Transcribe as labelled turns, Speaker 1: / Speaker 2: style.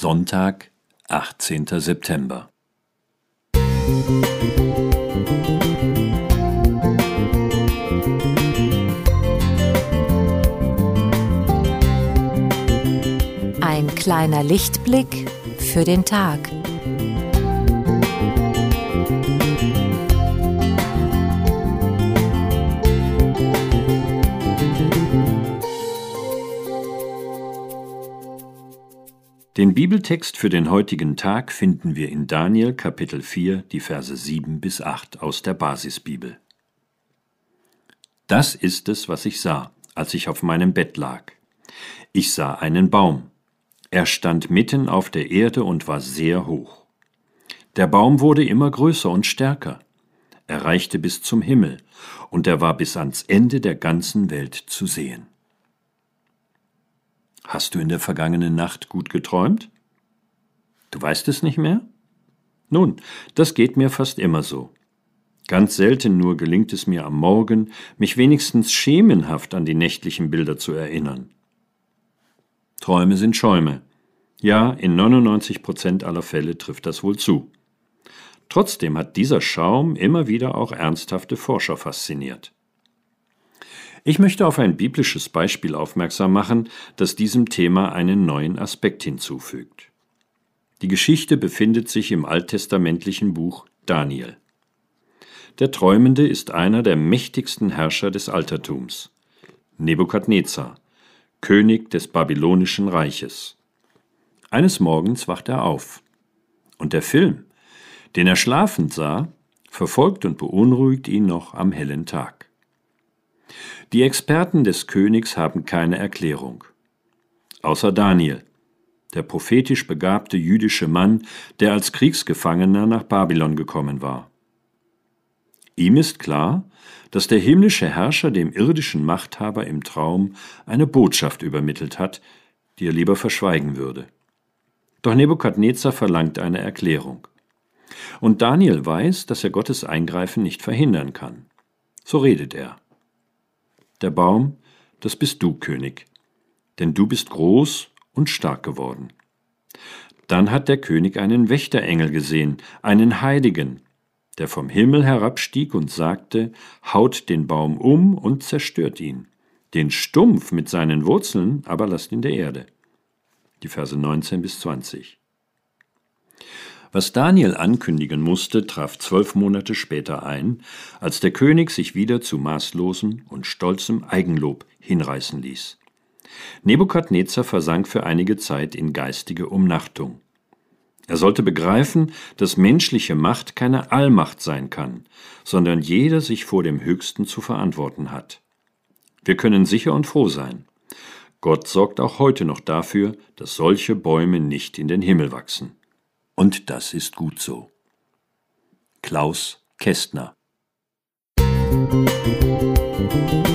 Speaker 1: Sonntag, 18. September.
Speaker 2: Ein kleiner Lichtblick für den Tag.
Speaker 1: Den Bibeltext für den heutigen Tag finden wir in Daniel Kapitel 4, die Verse 7 bis 8 aus der Basisbibel. Das ist es, was ich sah, als ich auf meinem Bett lag. Ich sah einen Baum. Er stand mitten auf der Erde und war sehr hoch. Der Baum wurde immer größer und stärker. Er reichte bis zum Himmel, und er war bis ans Ende der ganzen Welt zu sehen. Hast du in der vergangenen Nacht gut geträumt? Du weißt es nicht mehr? Nun, das geht mir fast immer so. Ganz selten nur gelingt es mir am Morgen, mich wenigstens schemenhaft an die nächtlichen Bilder zu erinnern. Träume sind Schäume. Ja, in 99 Prozent aller Fälle trifft das wohl zu. Trotzdem hat dieser Schaum immer wieder auch ernsthafte Forscher fasziniert. Ich möchte auf ein biblisches Beispiel aufmerksam machen, das diesem Thema einen neuen Aspekt hinzufügt. Die Geschichte befindet sich im alttestamentlichen Buch Daniel. Der Träumende ist einer der mächtigsten Herrscher des Altertums, Nebukadnezar, König des babylonischen Reiches. Eines Morgens wacht er auf. Und der Film, den er schlafend sah, verfolgt und beunruhigt ihn noch am hellen Tag. Die Experten des Königs haben keine Erklärung. Außer Daniel, der prophetisch begabte jüdische Mann, der als Kriegsgefangener nach Babylon gekommen war. Ihm ist klar, dass der himmlische Herrscher dem irdischen Machthaber im Traum eine Botschaft übermittelt hat, die er lieber verschweigen würde. Doch Nebukadnezar verlangt eine Erklärung. Und Daniel weiß, dass er Gottes Eingreifen nicht verhindern kann. So redet er. Der Baum, das bist du, König, denn du bist groß und stark geworden. Dann hat der König einen Wächterengel gesehen, einen Heiligen, der vom Himmel herabstieg und sagte, haut den Baum um und zerstört ihn, den Stumpf mit seinen Wurzeln aber lasst in der Erde. Die Verse 19 bis 20. Was Daniel ankündigen musste, traf zwölf Monate später ein, als der König sich wieder zu maßlosem und stolzem Eigenlob hinreißen ließ. Nebukadnezar versank für einige Zeit in geistige Umnachtung. Er sollte begreifen, dass menschliche Macht keine Allmacht sein kann, sondern jeder sich vor dem Höchsten zu verantworten hat. Wir können sicher und froh sein. Gott sorgt auch heute noch dafür, dass solche Bäume nicht in den Himmel wachsen. Und das ist gut so. Klaus Kästner Musik